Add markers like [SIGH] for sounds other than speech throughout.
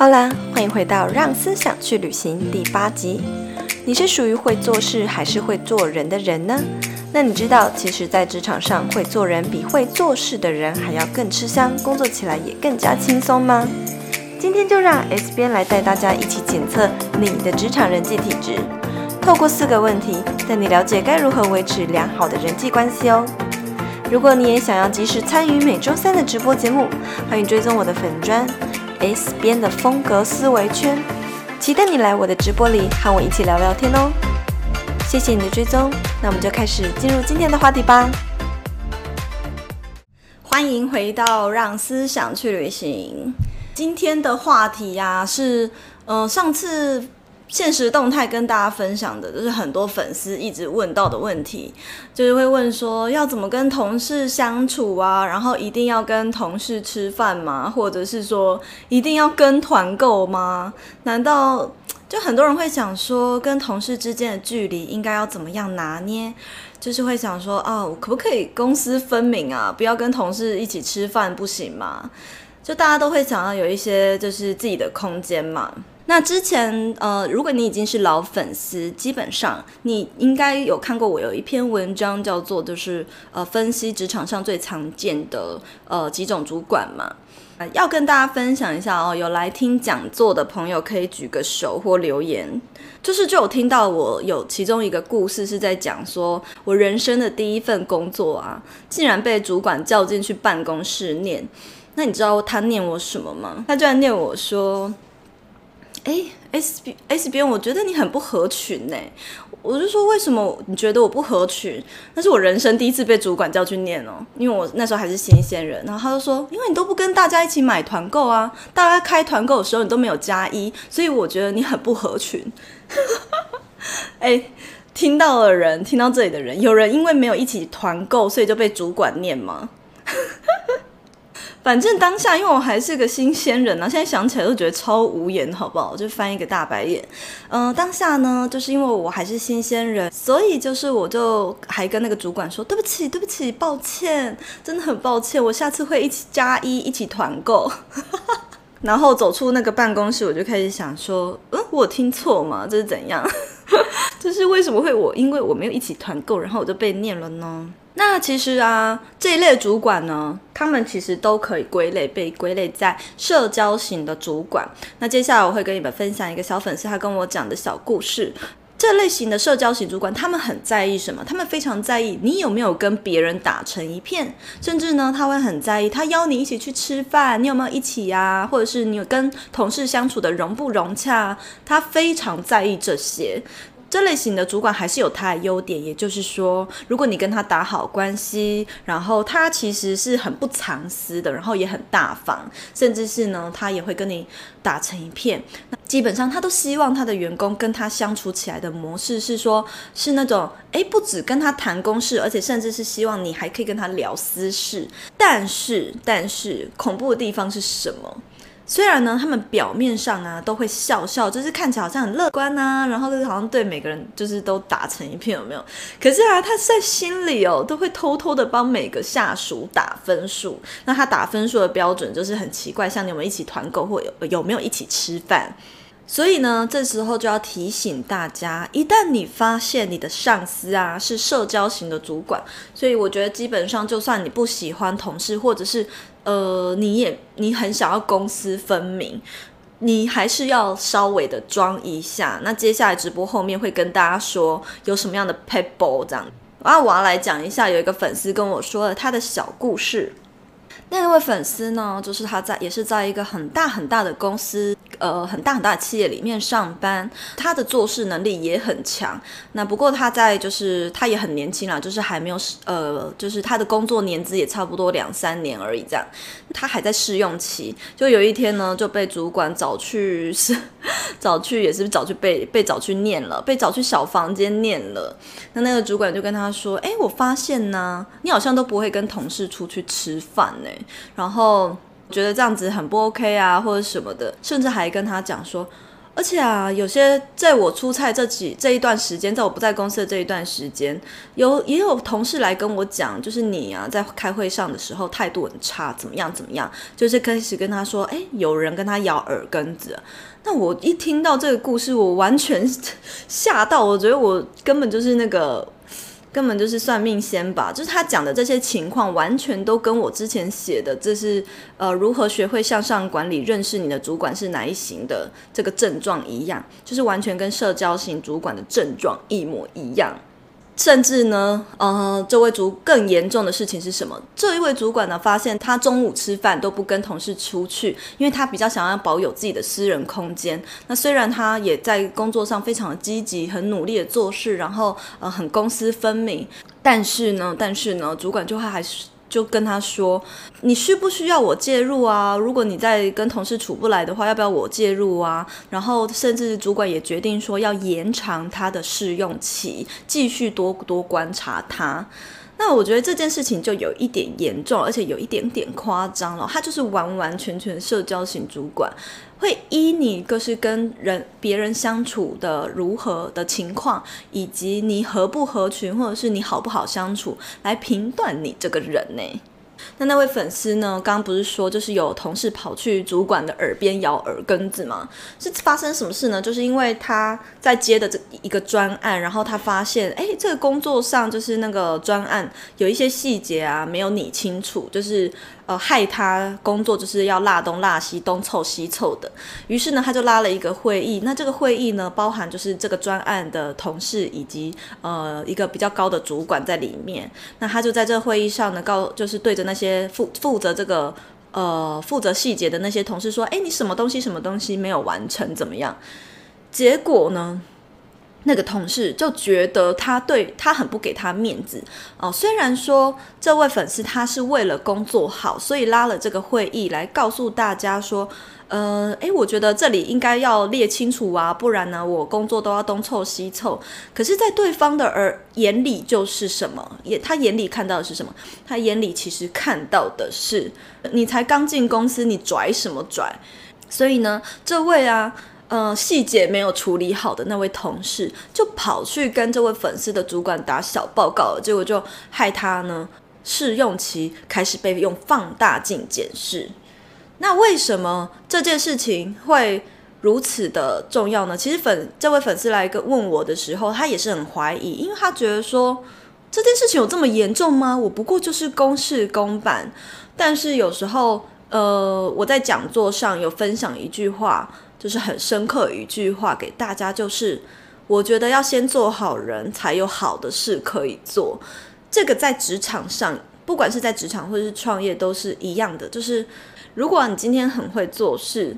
好啦，欢迎回到《让思想去旅行》第八集。你是属于会做事还是会做人的人呢？那你知道，其实，在职场上，会做人比会做事的人还要更吃香，工作起来也更加轻松吗？今天就让 S 编来带大家一起检测你的职场人际体质，透过四个问题，带你了解该如何维持良好的人际关系哦。如果你也想要及时参与每周三的直播节目，欢迎追踪我的粉砖。S 边的风格思维圈，期待你来我的直播里和我一起聊聊天哦！谢谢你的追踪，那我们就开始进入今天的话题吧。欢迎回到让思想去旅行。今天的话题呀、是，嗯、上次。现实动态跟大家分享的，就是很多粉丝一直问到的问题，就是会问说要怎么跟同事相处啊，然后一定要跟同事吃饭吗？或者是说一定要跟团购吗？难道就很多人会想说，跟同事之间的距离应该要怎么样拿捏？就是会想说，哦，可不可以公私分明啊？不要跟同事一起吃饭不行吗？就大家都会想要有一些就是自己的空间嘛。那之前，呃，如果你已经是老粉丝，基本上你应该有看过我有一篇文章，叫做就是呃分析职场上最常见的呃几种主管嘛。要跟大家分享一下哦，有来听讲座的朋友可以举个手或留言。就是就有听到我有其中一个故事是在讲说，我人生的第一份工作啊，竟然被主管叫进去办公室念。那你知道他念我什么吗？他居然念我说。哎，S B S B，，我觉得你很不合群呢。我就说，为什么你觉得我不合群？那是我人生第一次被主管叫去念哦，因为我那时候还是新鲜人。然后他就说，因为你都不跟大家一起买团购啊，大家开团购的时候你都没有加一，所以我觉得你很不合群。[LAUGHS] 哎，听到的人，听到这里的人，有人因为没有一起团购，所以就被主管念吗？反正当下，因为我还是个新鲜人呢、啊，现在想起来都觉得超无言，好不好？就翻一个大白眼。嗯、当下呢，就是因为我还是新鲜人，所以就是我就还跟那个主管说：“对不起，对不起，抱歉，真的很抱歉，我下次会一起加一，一起团购。[LAUGHS] ”然后走出那个办公室，我就开始想说：“嗯，我听错吗？这是怎样？[LAUGHS] 就是为什么会我因为我没有一起团购，然后我就被念了呢？”那其实啊，这一类主管呢，他们其实都可以归类，被归类在社交型的主管。那接下来我会跟你们分享一个小粉丝他跟我讲的小故事。这类型的社交型主管，他们很在意什么？他们非常在意你有没有跟别人打成一片，甚至呢，他会很在意他邀你一起去吃饭，你有没有一起呀？或者是你有跟同事相处的融不融洽？他非常在意这些。这类型的主管还是有他的优点，也就是说，如果你跟他打好关系，然后他其实是很不藏私的，然后也很大方，甚至是呢，他也会跟你打成一片。那基本上他都希望他的员工跟他相处起来的模式是说，是那种诶，不止跟他谈公事，而且甚至是希望你还可以跟他聊私事。但是，但是恐怖的地方是什么？虽然呢，他们表面上啊都会笑笑，就是看起来好像很乐观啊，然后就是好像对每个人就是都打成一片，有没有？可是啊，他在心里哦都会偷偷的帮每个下属打分数。那他打分数的标准就是很奇怪，像你们一起团购或有有没有一起吃饭？所以呢，这时候就要提醒大家，一旦你发现你的上司啊是社交型的主管，所以我觉得基本上就算你不喜欢同事，或者是。呃，你也你很想要公私分明，你还是要稍微的装一下。那接下来直播后面会跟大家说有什么样的 people 这样。啊，我要来讲一下，有一个粉丝跟我说了他的小故事。那位粉丝呢，就是他在也是在一个很大很大的公司。呃，很大很大的企业里面上班，他的做事能力也很强。那不过他在就是他也很年轻啦，就是还没有呃，就是他的工作年资也差不多两三年而已这样。他还在试用期，就有一天呢就被主管找去是 [LAUGHS] 找去也是找去被被找去念了，被找去小房间念了。那那个主管就跟他说：“哎，我发现呢，你好像都不会跟同事出去吃饭呢。”然后。觉得这样子很不 OK 啊，或者什么的，甚至还跟他讲说，而且啊，有些在我出差这几这一段时间，在我不在公司的这一段时间，有也有同事来跟我讲，就是你啊，在开会上的时候态度很差，怎么样怎么样，就是开始跟他说，诶，有人跟他咬耳根子。那我一听到这个故事，我完全吓到，我觉得我根本就是那个。根本就是算命先吧，就是他讲的这些情况，完全都跟我之前写的，这是呃如何学会向上管理，认识你的主管是哪一型的这个症状一样，就是完全跟社交型主管的症状一模一样。甚至呢，呃，这位主更严重的事情是什么？这一位主管呢，发现他中午吃饭都不跟同事出去，因为他比较想要保有自己的私人空间。那虽然他也在工作上非常的积极，很努力的做事，然后呃，很公私分明，但是呢，但是呢，主管就会还是。就跟他说：“你需不需要我介入啊？如果你在跟同事处不来的话，要不要我介入啊？”然后甚至主管也决定说要延长他的试用期，继续多多观察他。那我觉得这件事情就有一点严重，而且有一点点夸张了。他就是完完全全社交型主管，会依你就是跟人别人相处的如何的情况，以及你合不合群，或者是你好不好相处，来评断你这个人呢。那那位粉丝呢？刚刚不是说就是有同事跑去主管的耳边咬耳根子吗？是发生什么事呢？就是因为他在接的这一个专案，然后他发现，哎，这个工作上就是那个专案有一些细节啊没有理清楚，就是。呃，害他工作就是要拉东拉西，东凑西凑的。于是呢，他就拉了一个会议。那这个会议呢，包含就是这个专案的同事以及呃一个比较高的主管在里面。那他就在这会议上呢，告就是对着那些负负责这个呃负责细节的那些同事说：“哎，你什么东西什么东西没有完成，怎么样？”结果呢？那个同事就觉得他对他很不给他面子哦。虽然说这位粉丝他是为了工作好，所以拉了这个会议来告诉大家说，呃，诶，我觉得这里应该要列清楚啊，不然呢，我工作都要东凑西凑。可是，在对方的耳眼里就是什么？眼他眼里看到的是什么？他眼里其实看到的是，你才刚进公司，你拽什么拽？所以呢，这位啊。呃，细节没有处理好的那位同事就跑去跟这位粉丝的主管打小报告了，结果就害他呢试用期开始被用放大镜检视。那为什么这件事情会如此的重要呢？其实粉这位粉丝来一个问我的时候，他也是很怀疑，因为他觉得说这件事情有这么严重吗？我不过就是公事公办，但是有时候呃我在讲座上有分享一句话。就是很深刻一句话给大家，就是我觉得要先做好人，才有好的事可以做。这个在职场上，不管是在职场或者是创业，都是一样的。就是如果你今天很会做事，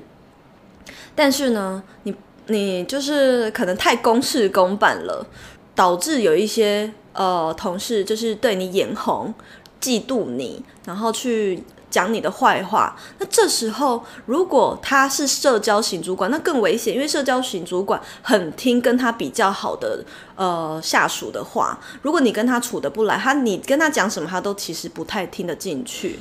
但是呢，你你就是可能太公事公办了，导致有一些呃同事就是对你眼红、嫉妒你，然后去。讲你的坏话，那这时候如果他是社交型主管，那更危险，因为社交型主管很听跟他比较好的呃下属的话。如果你跟他处得不来，他你跟他讲什么，他都其实不太听得进去。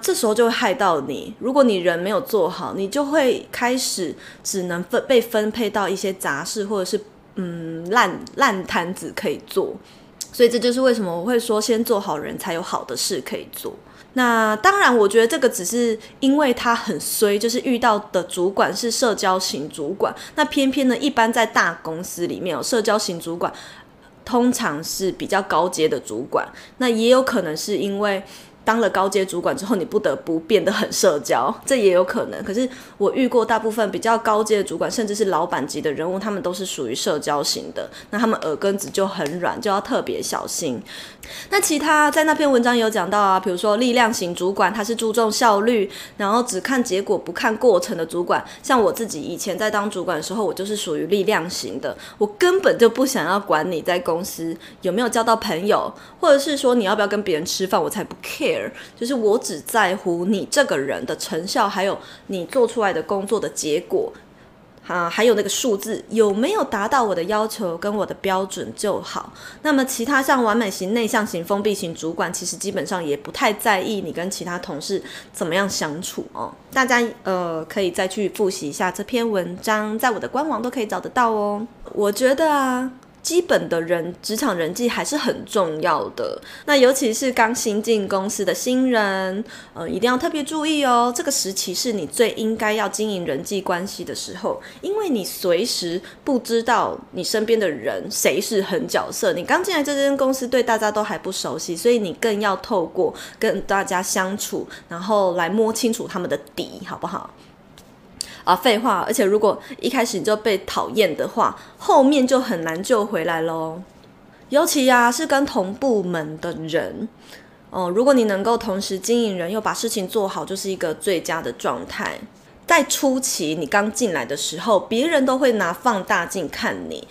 这时候就会害到你。如果你人没有做好，你就会开始只能分被分配到一些杂事，或者是嗯烂烂摊子可以做。所以这就是为什么我会说，先做好人才有好的事可以做。那当然，我觉得这个只是因为他很衰，就是遇到的主管是社交型主管。那偏偏呢，一般在大公司里面有社交型主管，通常是比较高阶的主管。那也有可能是因为。当了高阶主管之后，你不得不变得很社交，这也有可能。可是我遇过大部分比较高阶的主管，甚至是老板级的人物，他们都是属于社交型的，那他们耳根子就很软，就要特别小心。那其他在那篇文章有讲到啊，比如说力量型主管，他是注重效率，然后只看结果不看过程的主管。像我自己以前在当主管的时候，我就是属于力量型的，我根本就不想要管你在公司有没有交到朋友，或者是说你要不要跟别人吃饭，我才不 care。就是我只在乎你这个人的成效，还有你做出来的工作的结果，啊，还有那个数字有没有达到我的要求跟我的标准就好。那么其他像完美型、内向型、封闭型主管，其实基本上也不太在意你跟其他同事怎么样相处哦。大家呃可以再去复习一下这篇文章，在我的官网都可以找得到哦。我觉得啊。基本的人职场人际还是很重要的，那尤其是刚新进公司的新人，呃，一定要特别注意哦。这个时期是你最应该要经营人际关系的时候，因为你随时不知道你身边的人谁是狠角色。你刚进来这间公司，对大家都还不熟悉，所以你更要透过跟大家相处，然后来摸清楚他们的底，好不好？啊，废话！而且如果一开始你就被讨厌的话，后面就很难救回来喽。尤其呀、啊，是跟同部门的人哦，如果你能够同时经营人又把事情做好，就是一个最佳的状态。在初期你刚进来的时候，别人都会拿放大镜看你。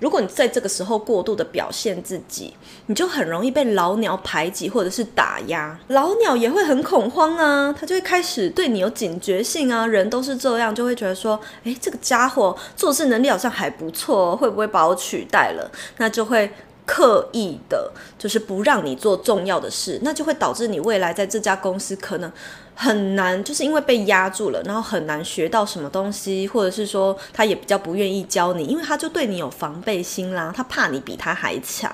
如果你在这个时候过度的表现自己，你就很容易被老鸟排挤或者是打压。老鸟也会很恐慌啊，他就会开始对你有警觉性啊。人都是这样，就会觉得说，诶，这个家伙做事能力好像还不错，会不会把我取代了？那就会刻意的，就是不让你做重要的事，那就会导致你未来在这家公司可能。很难，就是因为被压住了，然后很难学到什么东西，或者是说他也比较不愿意教你，因为他就对你有防备心啦，他怕你比他还强，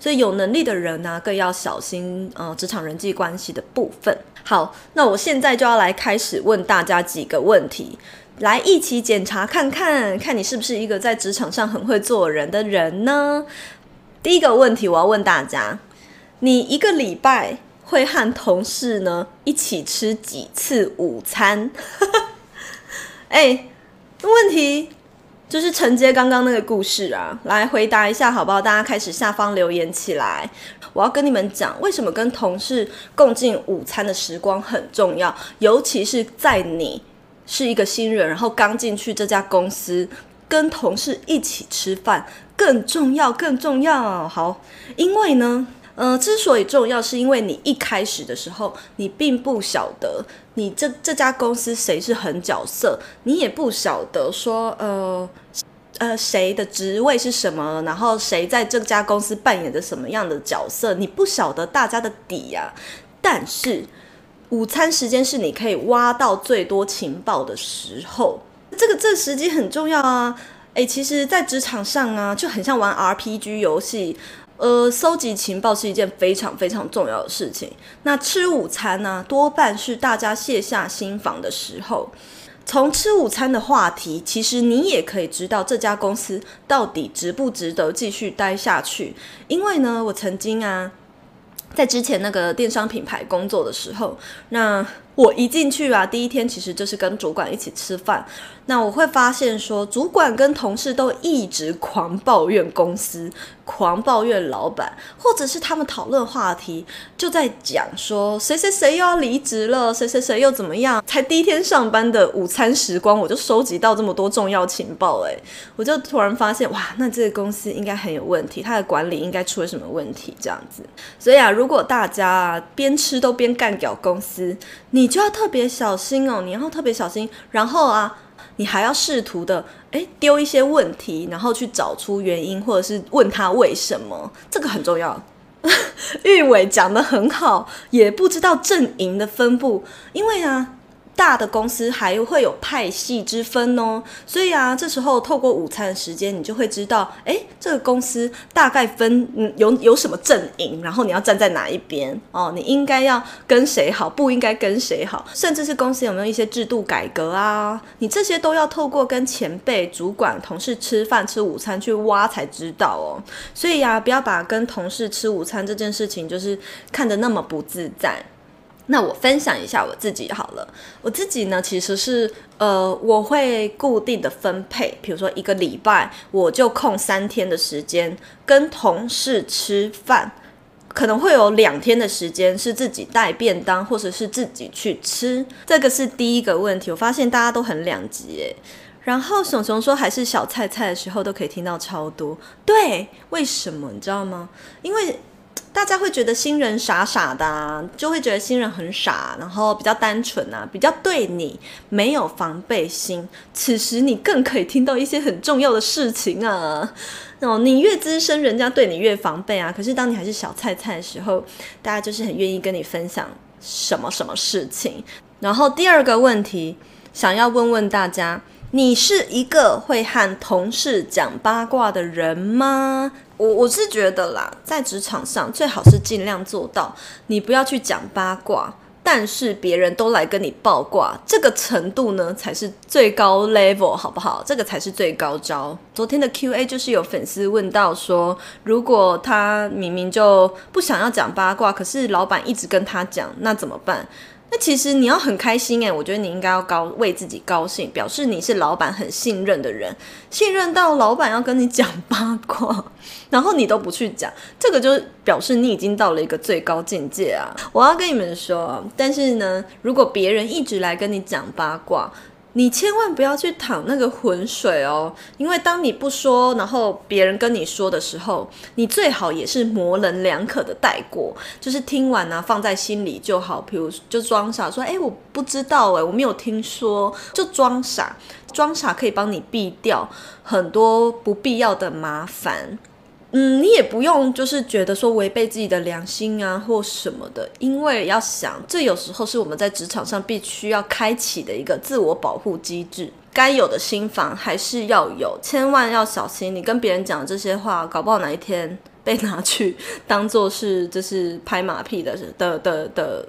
所以有能力的人呢、更要小心呃职场人际关系的部分。好，那我现在就要来开始问大家几个问题，来一起检查看看，看你是不是一个在职场上很会做人的人呢？第一个问题，我要问大家，你一个礼拜。会和同事呢一起吃几次午餐？[LAUGHS] 哎，问题就是承接刚刚那个故事啊，来回答一下好不好？大家开始下方留言起来。我要跟你们讲，为什么跟同事共进午餐的时光很重要，尤其是在你是一个新人，然后刚进去这家公司，跟同事一起吃饭更重要，更重要。好，因为呢。呃，之所以重要，是因为你一开始的时候，你并不晓得你这这家公司谁是狠角色，你也不晓得说，呃，呃，谁的职位是什么，然后谁在这家公司扮演着什么样的角色，你不晓得大家的底呀、但是，午餐时间是你可以挖到最多情报的时候，这个这个时机很重要啊。诶，其实，在职场上啊，就很像玩 RPG 游戏。呃，搜集情报是一件非常非常重要的事情。那吃午餐呢、多半是大家卸下心防的时候。从吃午餐的话题，其实你也可以知道这家公司到底值不值得继续待下去。因为呢，我曾经啊，在之前那个电商品牌工作的时候，那我一进去啊，第一天其实就是跟主管一起吃饭。那我会发现说，主管跟同事都一直狂抱怨公司，狂抱怨老板，或者是他们讨论话题就在讲说谁谁谁又要离职了，谁谁谁又怎么样。才第一天上班的午餐时光，我就收集到这么多重要情报，诶，我就突然发现，哇，那这个公司应该很有问题，它的管理应该出了什么问题这样子。所以啊，如果大家边吃都边干掉公司，你就要特别小心哦，你要特别小心，然后啊。你还要试图的，诶，丢一些问题，然后去找出原因，或者是问他为什么，这个很重要。[LAUGHS] 玉伟讲得很好，也不知道阵营的分布，因为啊。大的公司还会有派系之分哦，所以啊，这时候透过午餐的时间，你就会知道，诶，这个公司大概分有有什么阵营，然后你要站在哪一边哦，你应该要跟谁好，不应该跟谁好，甚至是公司有没有一些制度改革啊，你这些都要透过跟前辈、主管、同事吃饭吃午餐去挖才知道哦。所以呀，不要把跟同事吃午餐这件事情就是看得那么不自在。那我分享一下我自己好了，我自己呢，其实是呃，我会固定的分配，比如说一个礼拜我就空三天的时间跟同事吃饭，可能会有两天的时间是自己带便当或者是自己去吃，这个是第一个问题。我发现大家都很两极诶，然后熊熊说还是小菜菜的时候都可以听到超多，对，为什么你知道吗？因为。大家会觉得新人傻傻的啊，就会觉得新人很傻，然后比较单纯啊，比较对你没有防备心。此时你更可以听到一些很重要的事情啊。[LAUGHS] 哦，你越资深，人家对你越防备啊。可是当你还是小菜菜的时候，大家就是很愿意跟你分享什么什么事情。然后第二个问题，想要问问大家。你是一个会和同事讲八卦的人吗？我我是觉得啦，在职场上最好是尽量做到，你不要去讲八卦，但是别人都来跟你爆卦，这个程度呢才是最高 level，好不好？这个才是最高招。昨天的 Q&A 就是有粉丝问到说，如果他明明就不想要讲八卦，可是老板一直跟他讲，那怎么办？那其实你要很开心诶，我觉得你应该要高为自己高兴，表示你是老板很信任的人，信任到老板要跟你讲八卦，然后你都不去讲，这个就表示你已经到了一个最高境界啊！我要跟你们说，但是呢，如果别人一直来跟你讲八卦，你千万不要去淌那个浑水哦，因为当你不说，然后别人跟你说的时候，你最好也是模棱两可的带过，就是听完呢、放在心里就好。比如就装傻说，哎，我不知道诶，我没有听说，就装傻，装傻可以帮你避掉很多不必要的麻烦。嗯，你也不用就是觉得说违背自己的良心啊或什么的，因为要想，这有时候是我们在职场上必须要开启的一个自我保护机制，该有的心防还是要有，千万要小心。你跟别人讲这些话，搞不好哪一天被拿去当做是就是拍马屁的 [LAUGHS] 的的的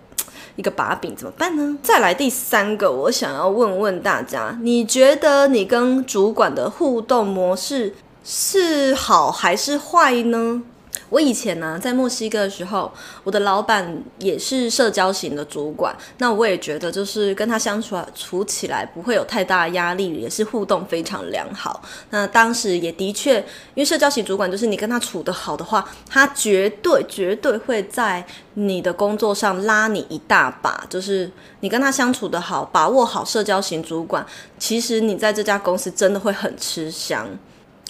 一个把柄，怎么办呢？再来第三个，我想要问问大家，你觉得你跟主管的互动模式，是好还是坏呢？我以前呢，在墨西哥的时候，我的老板也是社交型的主管，那我也觉得就是跟他相处处起来不会有太大压力，也是互动非常良好。那当时也的确，因为社交型主管就是你跟他处得好的话，他绝对绝对会在你的工作上拉你一大把。就是你跟他相处得好，把握好社交型主管，其实你在这家公司真的会很吃香。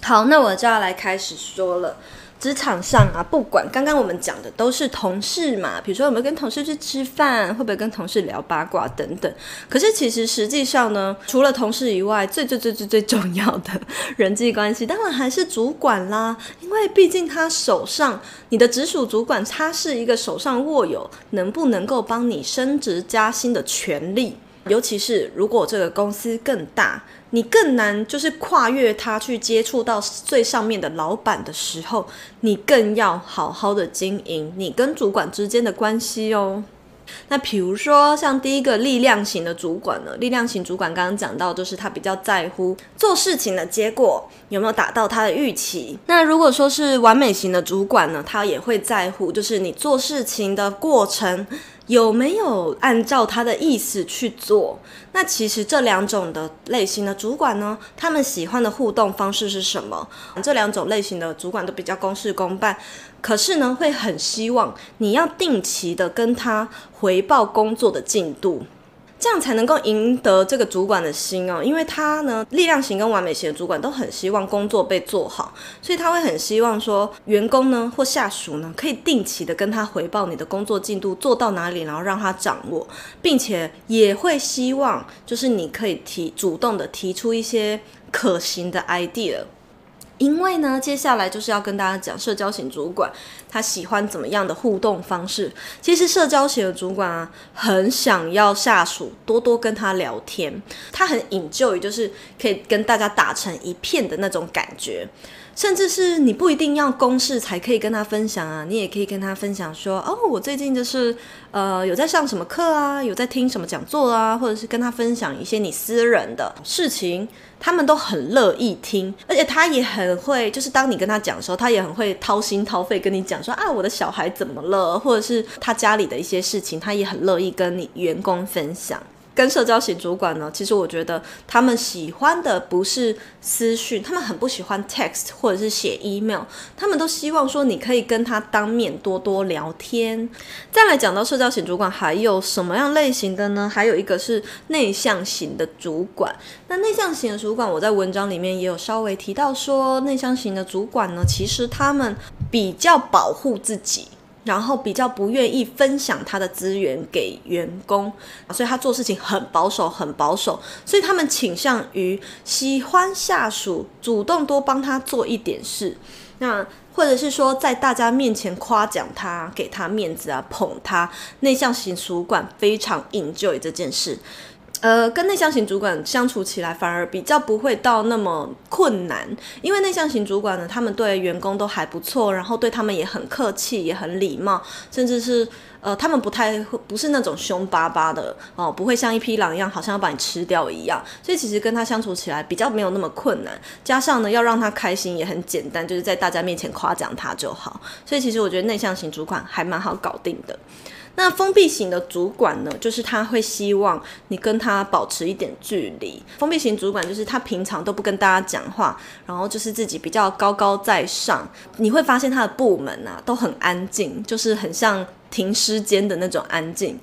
好，那我就要来开始说了。职场上啊，不管刚刚我们讲的都是同事嘛，比如说有没有跟同事去吃饭，会不会跟同事聊八卦等等。可是其实实际上呢，除了同事以外，最最最最最重要的 [LAUGHS] 人际关系，当然还是主管啦。因为毕竟他手上，你的直属主管，他是一个手上握有能不能够帮你升职加薪的权利。尤其是如果这个公司更大，你更难就是跨越它去接触到最上面的老板的时候，你更要好好的经营你跟主管之间的关系哦。那比如说像第一个力量型的主管呢，力量型主管刚刚讲到，就是他比较在乎做事情的结果有没有达到他的预期。那如果说是完美型的主管呢，他也会在乎，就是你做事情的过程。有没有按照他的意思去做？那其实这两种的类型的主管呢，他们喜欢的互动方式是什么？这两种类型的主管都比较公事公办，可是呢，会很希望你要定期的跟他回报工作的进度。这样才能够赢得这个主管的心哦，因为他呢，力量型跟完美型的主管都很希望工作被做好，所以他会很希望说，员工呢或下属呢可以定期的跟他回报你的工作进度做到哪里，然后让他掌握，并且也会希望就是你可以提主动的提出一些可行的 idea。因为呢，接下来就是要跟大家讲社交型主管他喜欢怎么样的互动方式。其实社交型的主管啊，很想要下属多多跟他聊天，他很引咎于就是可以跟大家打成一片的那种感觉。甚至是你不一定要公事才可以跟他分享啊，你也可以跟他分享说，哦，我最近就是呃有在上什么课啊，有在听什么讲座啊，或者是跟他分享一些你私人的事情，他们都很乐意听，而且他也很会，就是当你跟他讲的时候，他也很会掏心掏肺跟你讲说啊，我的小孩怎么了，或者是他家里的一些事情，他也很乐意跟你员工分享。跟社交型主管呢，其实我觉得他们喜欢的不是私讯，他们很不喜欢 text 或者是写 email，他们都希望说你可以跟他当面多多聊天。再来讲到社交型主管还有什么样类型的呢？还有一个是内向型的主管。那内向型的主管，我在文章里面也有稍微提到说，内向型的主管呢，其实他们比较保护自己。然后比较不愿意分享他的资源给员工，所以他做事情很保守，很保守。所以他们倾向于喜欢下属主动多帮他做一点事，那或者是说在大家面前夸奖他，给他面子啊，捧他。内向型主管非常 enjoy 这件事。呃，跟内向型主管相处起来反而比较不会到那么困难，因为内向型主管呢，他们对员工都还不错，然后对他们也很客气，也很礼貌，甚至是呃，他们不太不是那种凶巴巴的哦，不会像一匹狼一样，好像要把你吃掉一样。所以其实跟他相处起来比较没有那么困难，加上呢，要让他开心也很简单，就是在大家面前夸奖他就好。所以其实我觉得内向型主管还蛮好搞定的。那封闭型的主管呢，就是他会希望你跟他保持一点距离。封闭型主管就是他平常都不跟大家讲话，然后就是自己比较高高在上。你会发现他的部门啊都很安静，就是很像停尸间的那种安静。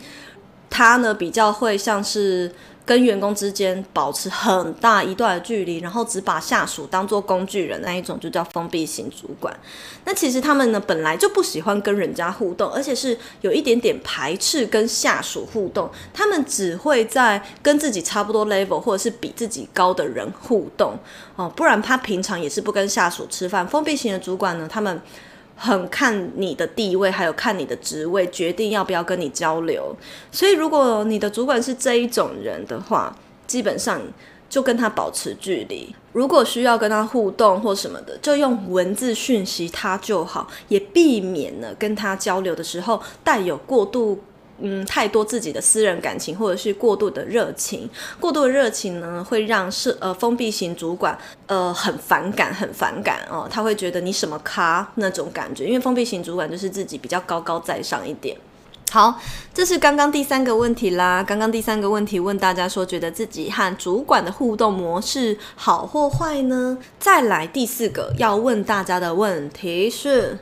他呢比较会像是。跟员工之间保持很大一段的距离，然后只把下属当做工具人那一种，就叫封闭型主管。那其实他们呢本来就不喜欢跟人家互动，而且是有一点点排斥跟下属互动。他们只会在跟自己差不多 level 或者是比自己高的人互动哦，不然他平常也是不跟下属吃饭。封闭型的主管呢，他们。很看你的地位，还有看你的职位，决定要不要跟你交流。所以，如果你的主管是这一种人的话，基本上就跟他保持距离。如果需要跟他互动或什么的，就用文字讯息他就好，也避免了跟他交流的时候带有过度。嗯，太多自己的私人感情，或者是过度的热情，过度的热情呢，会让是呃封闭型主管呃很反感，很反感哦，他会觉得你什么咖那种感觉，因为封闭型主管就是自己比较高高在上一点。好，这是刚刚第三个问题啦。刚刚第三个问题问大家说，觉得自己和主管的互动模式好或坏呢？再来第四个要问大家的问题是。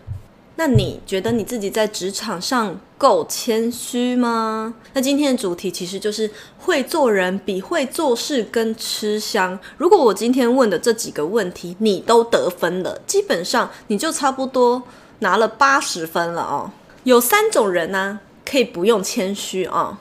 那你觉得你自己在职场上够谦虚吗？那今天的主题其实就是会做人比会做事更吃香。如果我今天问的这几个问题你都得分了，基本上你就差不多拿了八十分了哦。有三种人呢，可以不用谦虚啊。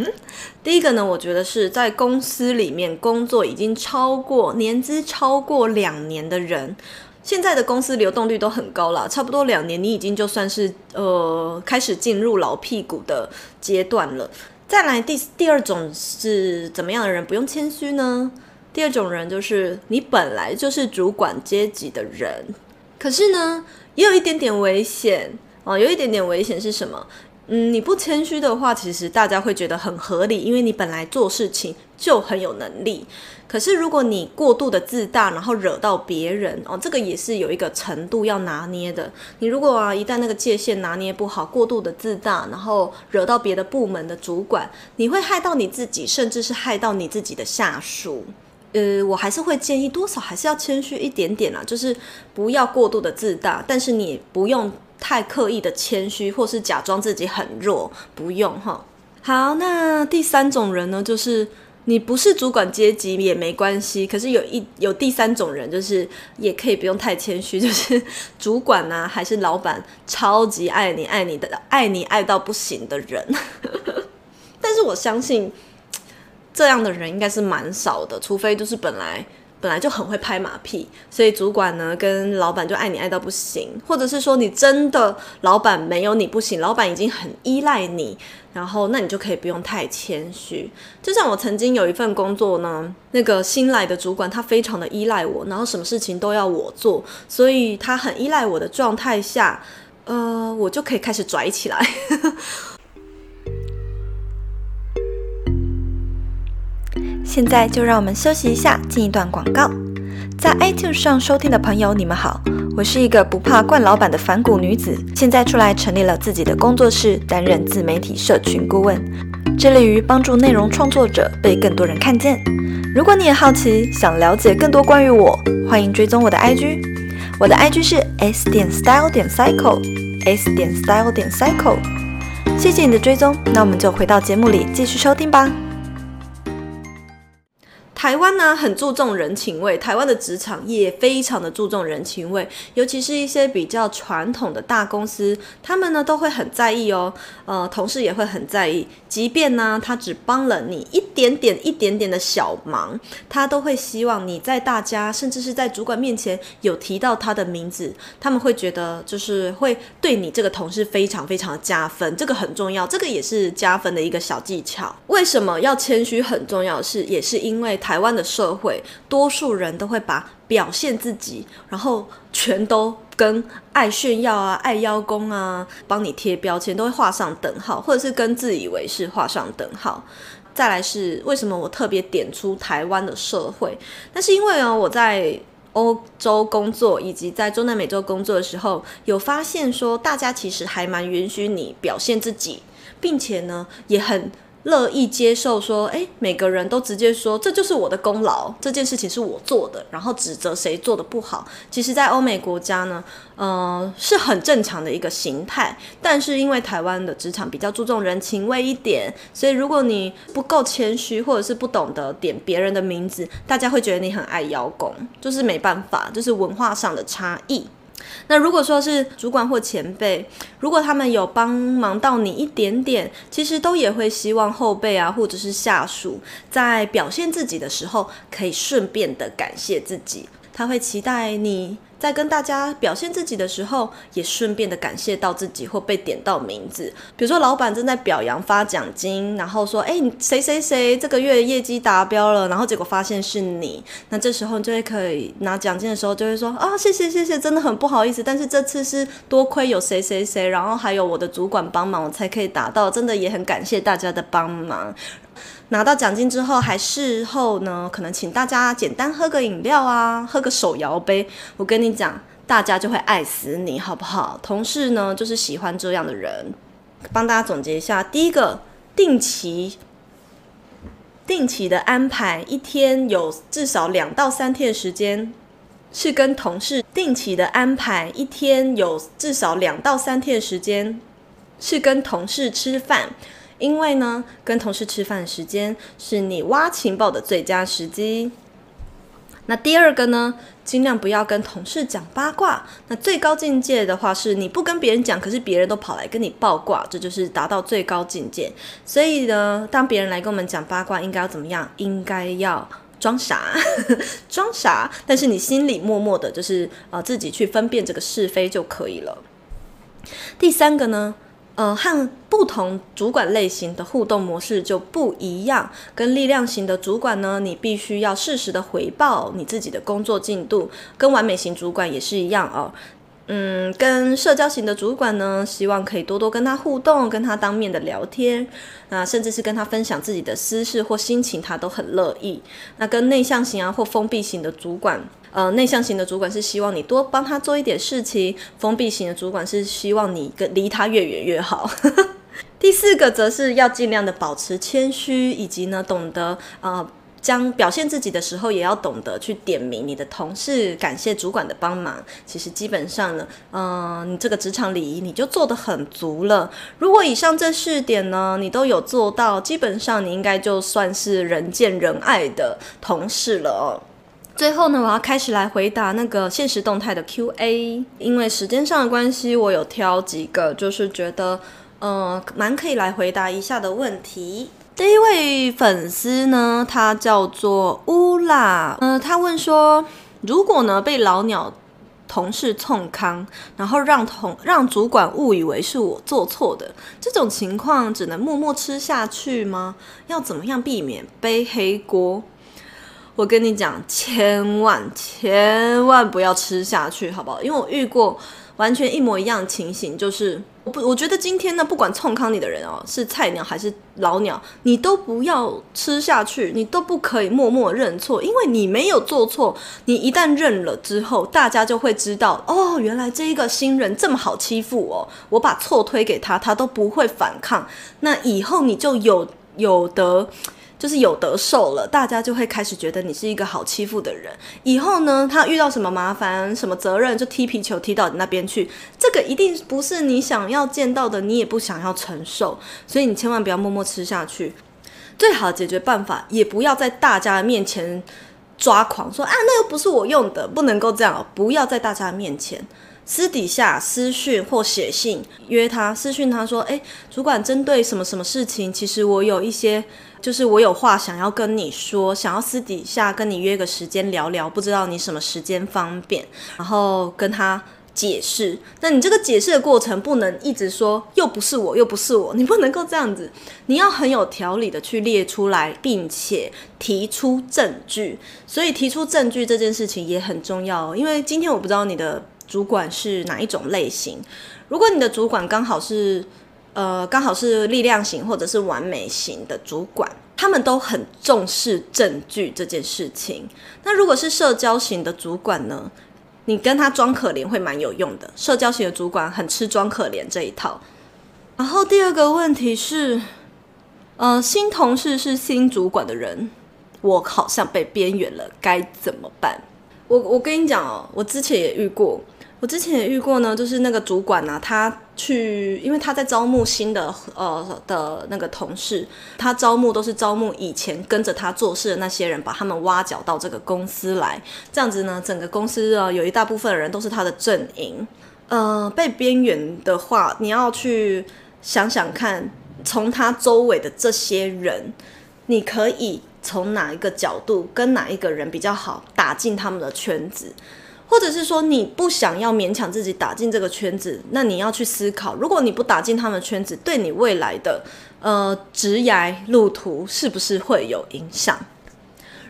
[LAUGHS] 第一个呢，我觉得是在公司里面工作已经超过年资超过两年的人。现在的公司流动率都很高了，差不多两年，你已经就算是呃开始进入老屁股的阶段了。再来第第二种是怎么样的人不用谦虚呢？第二种人就是你本来就是主管阶级的人，可是呢也有一点点危险啊，有一点点危险是什么？嗯，你不谦虚的话，其实大家会觉得很合理，因为你本来做事情就很有能力。可是，如果你过度的自大，然后惹到别人哦，这个也是有一个程度要拿捏的。你如果啊，一旦那个界限拿捏不好，过度的自大，然后惹到别的部门的主管，你会害到你自己，甚至是害到你自己的下属。呃，我还是会建议，多少还是要谦虚一点点啦，就是不要过度的自大，但是你不用太刻意的谦虚，或是假装自己很弱，不用哈。好，那第三种人呢，就是。你不是主管阶级也没关系，可是有一有第三种人，就是也可以不用太谦虚，[LAUGHS] 就是主管呢、啊、还是老板，超级爱你爱你的爱你爱到不行的人。[LAUGHS] 但是我相信这样的人应该是蛮少的，除非就是本来。本来就很会拍马屁，所以主管呢跟老板就爱你爱到不行，或者是说你真的老板没有你不行，老板已经很依赖你，然后那你就可以不用太谦虚。就像我曾经有一份工作呢，那个新来的主管他非常的依赖我，然后什么事情都要我做，所以他很依赖我的状态下，呃，我就可以开始拽起来。现在就让我们休息一下，进一段广告。在 iTunes 上收听的朋友，你们好，我是一个不怕惯老板的反骨女子，现在出来成立了自己的工作室，担任自媒体社群顾问，致力于帮助内容创作者被更多人看见。如果你也好奇，想了解更多关于我，欢迎追踪我的 IG，我的 IG 是 s 点 style 点 cycle，s 点 style 点 cycle。谢谢你的追踪，那我们就回到节目里继续收听吧。台湾呢很注重人情味，台湾的职场也非常的注重人情味，尤其是一些比较传统的大公司，他们呢都会很在意哦，呃，同事也会很在意，即便呢他只帮了你一点点、一点点的小忙，他都会希望你在大家甚至是在主管面前有提到他的名字，他们会觉得就是会对你这个同事非常非常的加分，这个很重要，这个也是加分的一个小技巧。为什么要谦虚？很重要是，也是因为。台台湾的社会，多数人都会把表现自己，然后全都跟爱炫耀啊、爱邀功啊、帮你贴标签，都会画上等号，或者是跟自以为是画上等号。再来是为什么我特别点出台湾的社会？那是因为呢，我在欧洲工作以及在中南美洲工作的时候，有发现说，大家其实还蛮允许你表现自己，并且呢，也很。乐意接受说，诶，每个人都直接说这就是我的功劳，这件事情是我做的，然后指责谁做的不好。其实，在欧美国家呢，呃，是很正常的一个形态。但是，因为台湾的职场比较注重人情味一点，所以如果你不够谦虚，或者是不懂得点别人的名字，大家会觉得你很爱邀功，就是没办法，就是文化上的差异。那如果说是主管或前辈，如果他们有帮忙到你一点点，其实都也会希望后辈啊，或者是下属在表现自己的时候，可以顺便的感谢自己。他会期待你。在跟大家表现自己的时候，也顺便的感谢到自己或被点到名字。比如说，老板正在表扬发奖金，然后说：“哎，谁谁谁这个月业绩达标了。”然后结果发现是你，那这时候你就会可以拿奖金的时候就会说：“啊，谢谢谢谢，真的很不好意思，但是这次是多亏有谁谁谁，然后还有我的主管帮忙，我才可以达到，真的也很感谢大家的帮忙。”拿到奖金之后，还事后呢，可能请大家简单喝个饮料啊，喝个手摇杯。我跟你讲，大家就会爱死你，好不好？同事呢，就是喜欢这样的人。帮大家总结一下：第一个，定期、定期的安排一天有至少两到三天的时间，是跟同事定期的安排一天有至少两到三天的时间，是跟同事吃饭。因为呢，跟同事吃饭的时间是你挖情报的最佳时机。那第二个呢，尽量不要跟同事讲八卦。那最高境界的话，是你不跟别人讲，可是别人都跑来跟你爆卦，这就是达到最高境界。所以呢，当别人来跟我们讲八卦，应该要怎么样？应该要装傻，[LAUGHS] 装傻，但是你心里默默的，就是呃自己去分辨这个是非就可以了。第三个呢？呃，和不同主管类型的互动模式就不一样。跟力量型的主管呢，你必须要适时的回报你自己的工作进度；跟完美型主管也是一样哦。嗯，跟社交型的主管呢，希望可以多多跟他互动，跟他当面的聊天，那甚至是跟他分享自己的私事或心情，他都很乐意。那跟内向型啊或封闭型的主管，呃，内向型的主管是希望你多帮他做一点事情，封闭型的主管是希望你跟离他越远越好。[LAUGHS] 第四个则是要尽量的保持谦虚，以及呢懂得呃。将表现自己的时候，也要懂得去点名你的同事，感谢主管的帮忙。其实基本上呢，嗯、你这个职场礼仪你就做得很足了。如果以上这四点呢，你都有做到，基本上你应该就算是人见人爱的同事了哦。最后呢，我要开始来回答那个现实动态的 Q&A，因为时间上的关系，我有挑几个，就是觉得，呃，蛮可以来回答一下的问题。第一位粉丝呢，他叫做乌拉，呃，他问说，如果呢被老鸟同事冲康，然后让同让主管误以为是我做错的，这种情况只能默默吃下去吗？要怎么样避免背黑锅？我跟你讲，千万千万不要吃下去，好不好？因为我遇过完全一模一样的情形，就是。我不，我觉得今天呢，不管冲康你的人哦，是菜鸟还是老鸟，你都不要吃下去，你都不可以默默认错，因为你没有做错。你一旦认了之后，大家就会知道哦，原来这一个新人这么好欺负哦，我把错推给他，他都不会反抗。那以后你就有有得。就是有得受了，大家就会开始觉得你是一个好欺负的人。以后呢，他遇到什么麻烦、什么责任，就踢皮球踢到你那边去。这个一定不是你想要见到的，你也不想要承受，所以你千万不要默默吃下去。最好的解决办法也不要在大家的面前抓狂，说啊，那又不是我用的，不能够这样，不要在大家的面前。私底下私讯或写信约他，私讯他说：“诶，主管针对什么什么事情，其实我有一些，就是我有话想要跟你说，想要私底下跟你约个时间聊聊，不知道你什么时间方便，然后跟他解释。那你这个解释的过程不能一直说又不是我，又不是我，[LAUGHS] 你不能够这样子，你要很有条理的去列出来，并且提出证据。所以提出证据这件事情也很重要哦，因为今天我不知道你的。”主管是哪一种类型？如果你的主管刚好是，呃，刚好是力量型或者是完美型的主管，他们都很重视证据这件事情。那如果是社交型的主管呢？你跟他装可怜会蛮有用的。社交型的主管很吃装可怜这一套。然后第二个问题是，呃，新同事是新主管的人，我好像被边缘了，该怎么办？我我跟你讲哦，我之前也遇过。我之前也遇过呢，就是那个主管呢、他去，因为他在招募新的呃的那个同事，他招募都是招募以前跟着他做事的那些人，把他们挖角到这个公司来，这样子呢，整个公司啊有一大部分人都是他的阵营。呃，被边缘的话，你要去想想看，从他周围的这些人，你可以从哪一个角度跟哪一个人比较好，打进他们的圈子。或者是说你不想要勉强自己打进这个圈子，那你要去思考，如果你不打进他们圈子，对你未来的呃职涯路途是不是会有影响？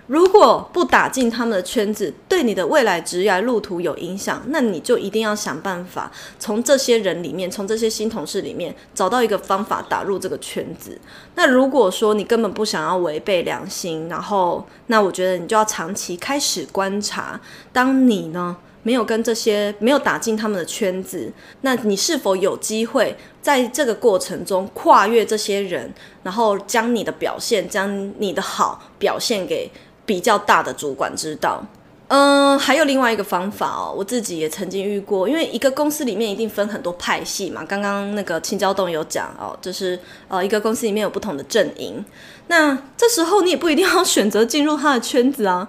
如果不打进他们的圈子，对你的未来职业路途有影响，那你就一定要想办法从这些人里面，从这些新同事里面找到一个方法打入这个圈子。那如果说你根本不想要违背良心，然后那我觉得你就要长期开始观察，当你呢没有跟这些没有打进他们的圈子，那你是否有机会在这个过程中跨越这些人，然后将你的表现，将你的好表现给。比较大的主管知道，嗯，还有另外一个方法哦，我自己也曾经遇过，因为一个公司里面一定分很多派系嘛。刚刚那个青椒洞有讲哦，就是呃，一个公司里面有不同的阵营，那这时候你也不一定要选择进入他的圈子啊。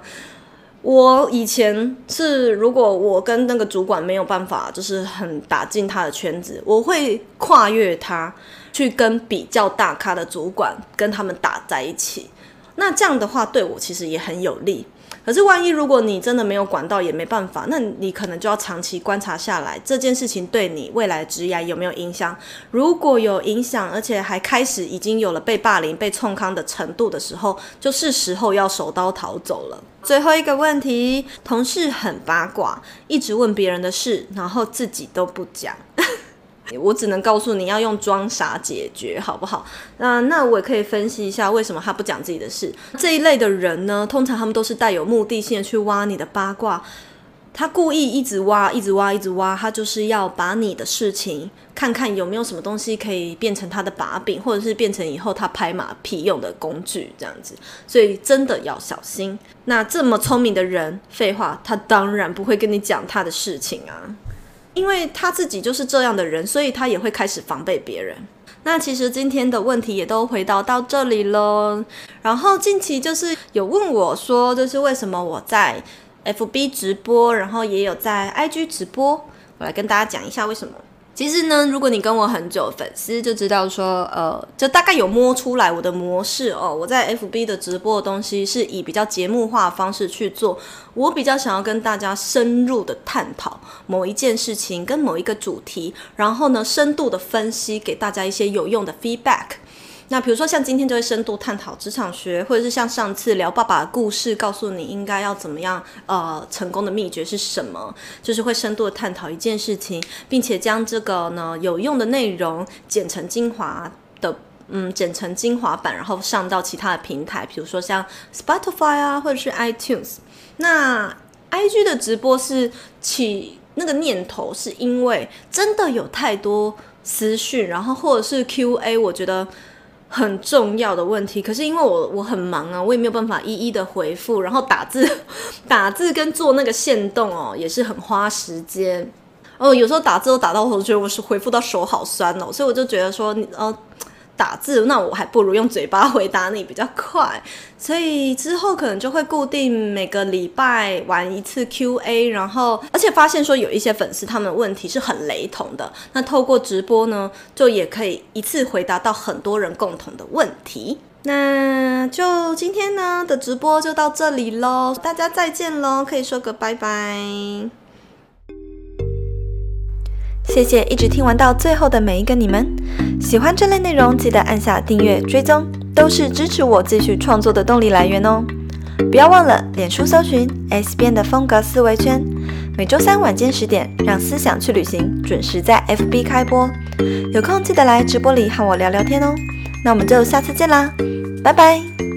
我以前是，如果我跟那个主管没有办法，就是很打进他的圈子，我会跨越他去跟比较大咖的主管跟他们打在一起。那这样的话对我其实也很有利，可是万一如果你真的没有管到，也没办法，那你可能就要长期观察下来，这件事情对你未来职业有没有影响？如果有影响，而且还开始已经有了被霸凌、被冲康的程度的时候，就是时候要手刀逃走了。最后一个问题，同事很八卦，一直问别人的事，然后自己都不讲。我只能告诉你要用装傻解决，好不好？那那我也可以分析一下为什么他不讲自己的事。这一类的人呢，通常他们都是带有目的性的去挖你的八卦，他故意一直挖，一直挖，一直挖，他就是要把你的事情看看有没有什么东西可以变成他的把柄，或者是变成以后他拍马屁用的工具，这样子。所以真的要小心。那这么聪明的人，废话，他当然不会跟你讲他的事情啊。因为他自己就是这样的人，所以他也会开始防备别人。那其实今天的问题也都回答到这里了。然后近期就是有问我说，就是为什么我在 FB 直播，然后也有在 IG 直播，我来跟大家讲一下为什么。其实呢，如果你跟我很久粉丝就知道说，呃，就大概有摸出来我的模式哦。我在 FB 的直播的东西是以比较节目化的方式去做，我比较想要跟大家深入的探讨某一件事情跟某一个主题，然后呢，深度的分析给大家一些有用的 feedback。那比如说像今天就会深度探讨职场学，或者是像上次聊爸爸的故事，告诉你应该要怎么样，呃，成功的秘诀是什么？就是会深度的探讨一件事情，并且将这个呢有用的内容剪成精华的，嗯，剪成精华版，然后上到其他的平台，比如说像 Spotify 啊，或者是 iTunes。那 IG 的直播是起那个念头，是因为真的有太多私讯，然后或者是 QA，我觉得。很重要的问题，可是因为我我很忙啊，我也没有办法一一的回复，然后打字 [LAUGHS] 打字跟做那个线动哦，也是很花时间哦。有时候打字都打到我觉得我是回复到手好酸哦，所以我就觉得说，呃，打字，那我还不如用嘴巴回答你比较快。所以之后可能就会固定每个礼拜玩一次 QA，然后而且发现说有一些粉丝他们问题是很雷同的，那透过直播呢，就也可以一次回答到很多人共同的问题。那就今天呢的直播就到这里喽，大家再见喽，可以说个拜拜。谢谢一直听完到最后的每一个你们，喜欢这类内容记得按下订阅追踪，都是支持我继续创作的动力来源哦。不要忘了脸书搜寻 S 编的风格思维圈，每周三晚间十点，让思想去旅行，准时在 FB 开播，有空记得来直播里和我聊聊天哦。那我们就下次见啦。拜拜。